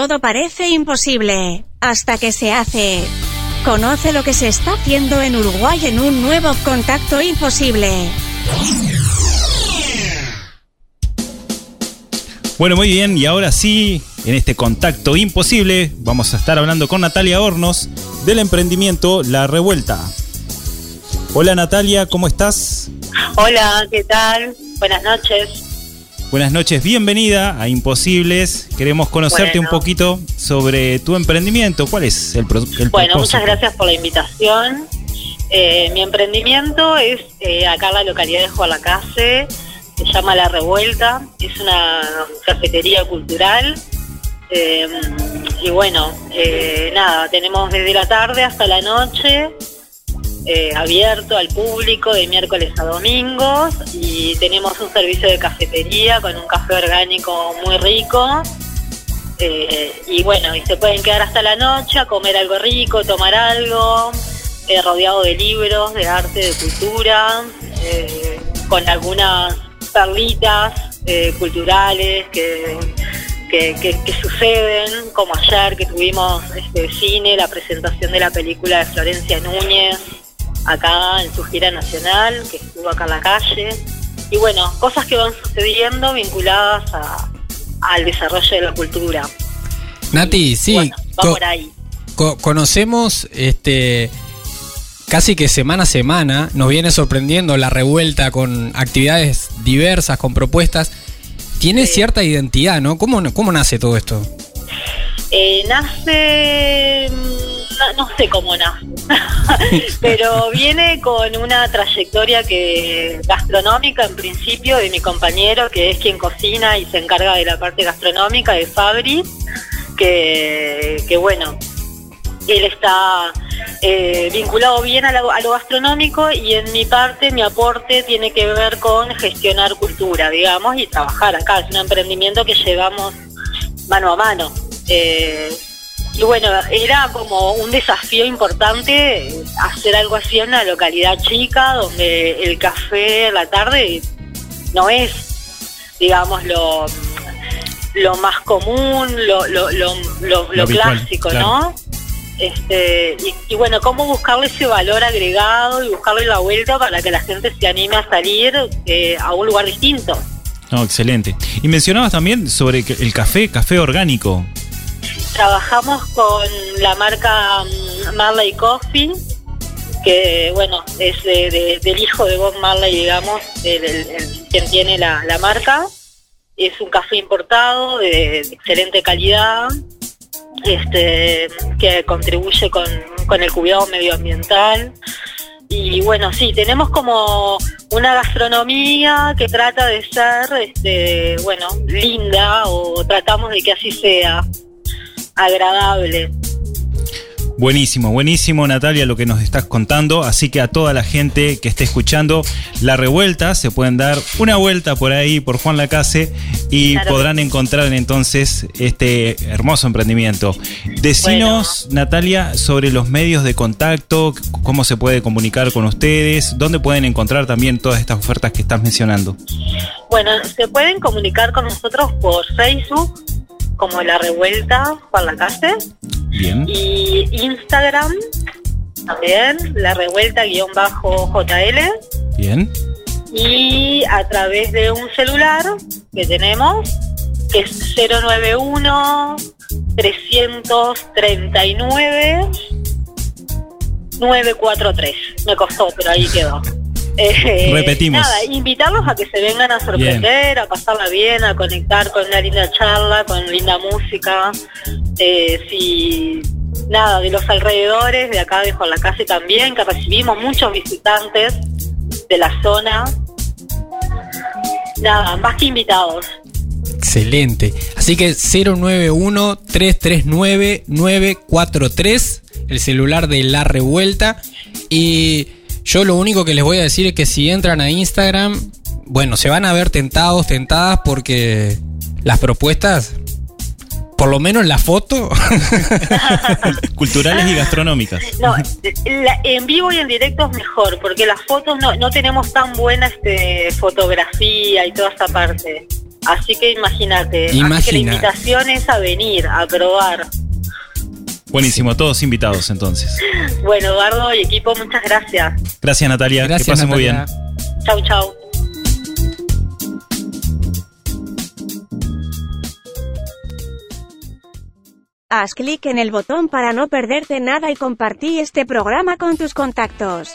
Todo parece imposible hasta que se hace. Conoce lo que se está haciendo en Uruguay en un nuevo contacto imposible. Bueno, muy bien, y ahora sí, en este contacto imposible, vamos a estar hablando con Natalia Hornos del emprendimiento La Revuelta. Hola Natalia, ¿cómo estás? Hola, ¿qué tal? Buenas noches. Buenas noches, bienvenida a Imposibles. Queremos conocerte Bueno. un poquito sobre tu emprendimiento. ¿Cuál es el, pro- el Bueno, propósito? muchas gracias por la invitación. Eh, mi emprendimiento es eh, acá en la localidad de Juarlacase, se llama La Revuelta, es una cafetería cultural. Eh, y bueno, nada, tenemos desde la tarde hasta la noche eh, abierto al público de miércoles a domingos y tenemos un servicio de cafetería con un café orgánico muy rico. Eh, y bueno, y se pueden quedar hasta la noche a comer algo rico, tomar algo, eh, rodeado de libros, de arte, de cultura, con algunas perlitas culturales que, que, que- que suceden, como ayer que tuvimos este cine, la presentación de la película de Florencia Núñez, acá en su gira nacional, que estuvo acá en la calle. Y bueno, cosas que van sucediendo vinculadas a, al desarrollo de la cultura. Nati, sí, Bueno, va co- por ahí. co- conocemos este casi que semana a semana, nos viene sorprendiendo la revuelta con actividades diversas, con propuestas. Tiene Sí. cierta identidad, ¿no? ¿Cómo, ¿Cómo nace todo esto? Eh, nace, no, sé cómo nace, pero viene con una trayectoria que gastronómica en principio de mi compañero, que es quien cocina y se encarga de la parte gastronómica de Fabri, que, bueno, él está eh, vinculado bien a lo gastronómico y en mi parte, mi aporte tiene que ver con gestionar cultura, digamos, y trabajar acá. Es un emprendimiento que llevamos mano a mano. Eh, y bueno, era como un desafío importante hacer algo así en una localidad chica donde el café a la tarde no es, digamos, lo, lo más común, lo, lo, lo, lo- clásico, claro. ¿no? Este, y, y bueno, cómo buscarle ese valor agregado y buscarle la vuelta para que la gente se anime a salir eh, a un lugar distinto. No, excelente. Y mencionabas también sobre el café, café orgánico. Trabajamos con la marca mm, Marley Coffee, que bueno, es de- de- del hijo de Bob Marley, digamos, el- el- quien tiene la, la marca. Es un café importado de, de excelente calidad, este, que contribuye con, con el cuidado medioambiental. Y bueno, sí, tenemos como una gastronomía que trata de ser, este, bueno, linda o tratamos de que así sea agradable. Buenísimo, buenísimo Natalia lo que nos estás contando. Así que a toda la gente que esté escuchando La Revuelta, se pueden dar una vuelta por ahí, por Juan Lacase, y Claro. podrán encontrar entonces este hermoso emprendimiento. Decinos, Natalia, sobre los medios de contacto, cómo se puede comunicar con ustedes, dónde pueden encontrar también todas estas ofertas que estás mencionando. Bueno, se pueden comunicar con nosotros por Facebook, como La Revuelta Juan Lacase, Bien. y Instagram también, La Revuelta-JL, Bien. y a través de un celular que tenemos, que es 091 339 943. Me costó, pero ahí quedó. Eh, Repetimos. Nada, invitarlos a que se vengan a sorprender, a pasarla bien, a conectar con una linda charla, con linda música. Eh, si nada, de los alrededores, de acá de Juan Lacase también, que recibimos muchos visitantes de la zona. Nada, más que invitados. Excelente. Así que 091-339-943, el celular de La Revuelta. Y yo lo único que les voy a decir es que si entran a Instagram, bueno, se van a ver tentados, tentadas, porque las propuestas, por lo menos la foto, Culturales y gastronómicas. No, la- en vivo y en directo es mejor, porque las fotos no, no tenemos tan buena este, fotografía y toda esa parte. Así que imagínate. Así que la Imagina. invitación es a venir, a probar. Buenísimo, todos invitados entonces. Bueno, Eduardo y equipo, muchas gracias. Gracias Natalia, Gracias, que pasen muy bien. Natalia. Chau, chau. Haz clic en el botón para no perderte nada y compartí este programa con tus contactos.